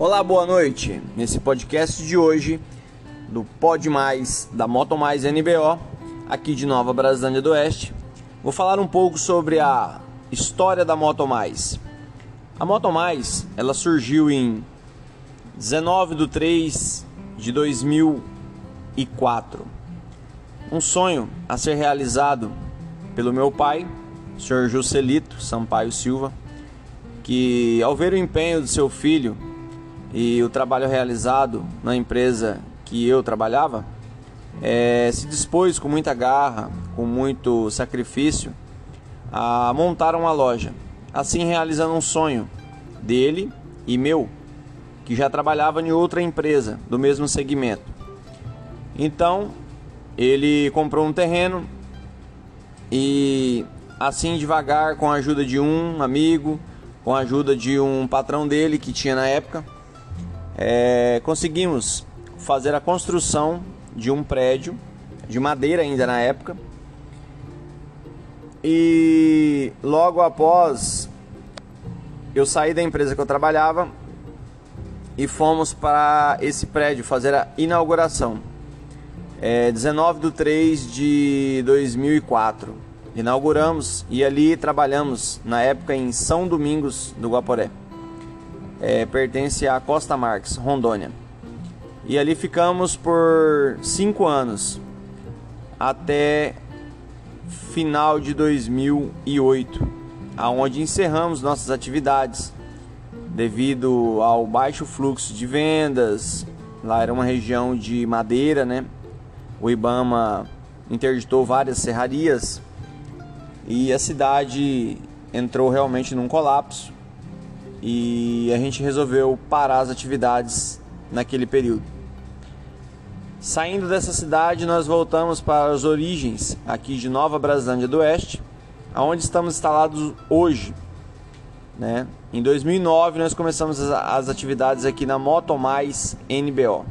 Olá, boa noite. Nesse podcast de hoje, do Pod Mais, da Moto Mais NBO, aqui de Nova Brasilândia do Oeste, vou falar um pouco sobre a história da Moto Mais. A Moto Mais, ela surgiu em 19 de 3 de 2004. Um sonho a ser realizado pelo meu pai, Sr. Juscelito Sampaio Silva, que ao ver o empenho do seu filho e o trabalho realizado na empresa que eu trabalhava, é, se dispôs com muita garra, com muito sacrifício, a montar uma loja, assim realizando um sonho dele e meu, que já trabalhava em outra empresa do mesmo segmento. Então, ele comprou um terreno e assim devagar, com a ajuda de um amigo, com a ajuda de um patrão dele que tinha na época, é, conseguimos fazer a construção de um prédio de madeira ainda na época. E logo após eu saí da empresa que eu trabalhava e fomos para esse prédio fazer a inauguração. É 19 de 3 de 2004. Inauguramos e ali trabalhamos na época em São Domingos do Guaporé é, pertence à Costa Marques, Rondônia. E ali ficamos por cinco anos, até final de 2008, aonde encerramos nossas atividades devido ao baixo fluxo de vendas. Lá era uma região de madeira, né? O IBAMA interditou várias serrarias e a cidade entrou realmente num colapso e a gente resolveu parar as atividades naquele período. Saindo dessa cidade, nós voltamos para as origens aqui de Nova Brasilândia do Oeste, aonde estamos instalados hoje. Né? Em 2009 nós começamos as atividades aqui na Moto Mais NBO.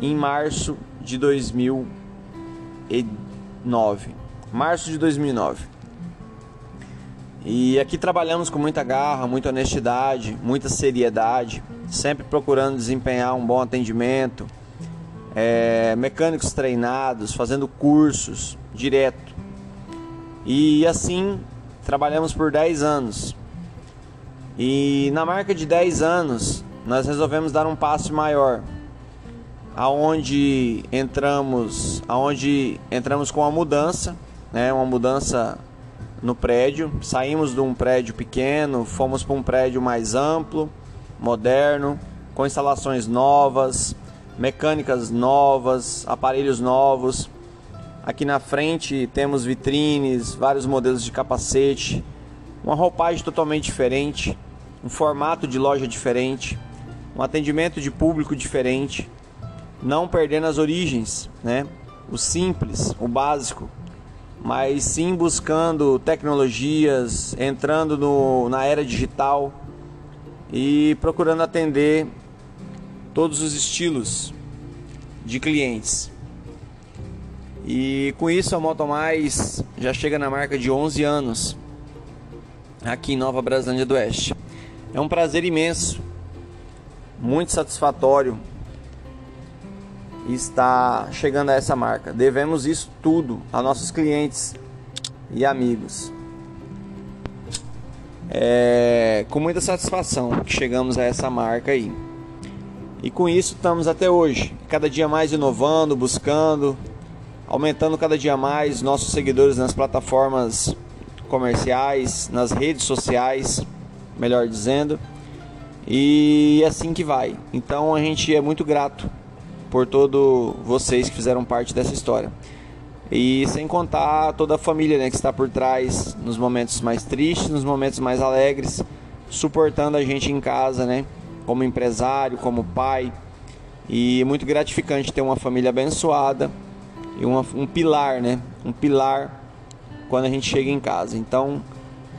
Em março de 2009. Março de 2009. E aqui trabalhamos com muita garra, muita honestidade, muita seriedade, sempre procurando desempenhar um bom atendimento, é, mecânicos treinados, fazendo cursos direto. E assim trabalhamos por 10 anos. E na marca de 10 anos, nós resolvemos dar um passo maior, aonde entramos, aonde entramos com a mudança, né, uma mudança no prédio. Saímos de um prédio pequeno, fomos para um prédio mais amplo, moderno, com instalações novas, mecânicas novas, aparelhos novos. Aqui na frente temos vitrines, vários modelos de capacete, uma roupagem totalmente diferente, um formato de loja diferente, um atendimento de público diferente, não perdendo as origens, né? O simples, o básico, mas sim buscando tecnologias, entrando no, na era digital e procurando atender todos os estilos de clientes. E com isso a Moto Mais já chega na marca de 11 anos aqui em Nova Brasilândia do Oeste. É um prazer imenso, muito satisfatório está chegando a essa marca. Devemos isso tudo a nossos clientes e amigos. É com muita satisfação que chegamos a essa marca aí. E com isso estamos até hoje, cada dia mais inovando, buscando, aumentando cada dia mais nossos seguidores nas plataformas comerciais, nas redes sociais, melhor dizendo. E é assim que vai. Então a gente é muito grato por todos vocês que fizeram parte dessa história. E sem contar toda a família né, que está por trás nos momentos mais tristes, nos momentos mais alegres, suportando a gente em casa, né? Como empresário, como pai. E muito gratificante ter uma família abençoada e uma, um pilar, né? Um pilar quando a gente chega em casa. Então,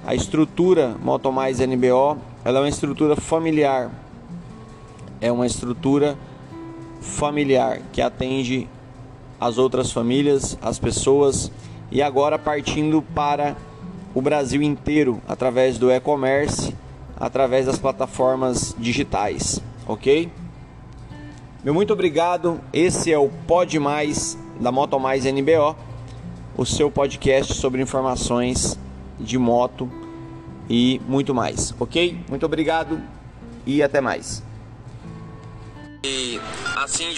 a estrutura Motomais NBO, ela é uma estrutura familiar. É uma estrutura familiar que atende as outras famílias, as pessoas e agora partindo para o Brasil inteiro através do e-commerce, através das plataformas digitais, ok? Meu muito obrigado. Esse é o Pod Mais da Moto Mais NBO, o seu podcast sobre informações de moto e muito mais, ok? Muito obrigado e até mais. E assim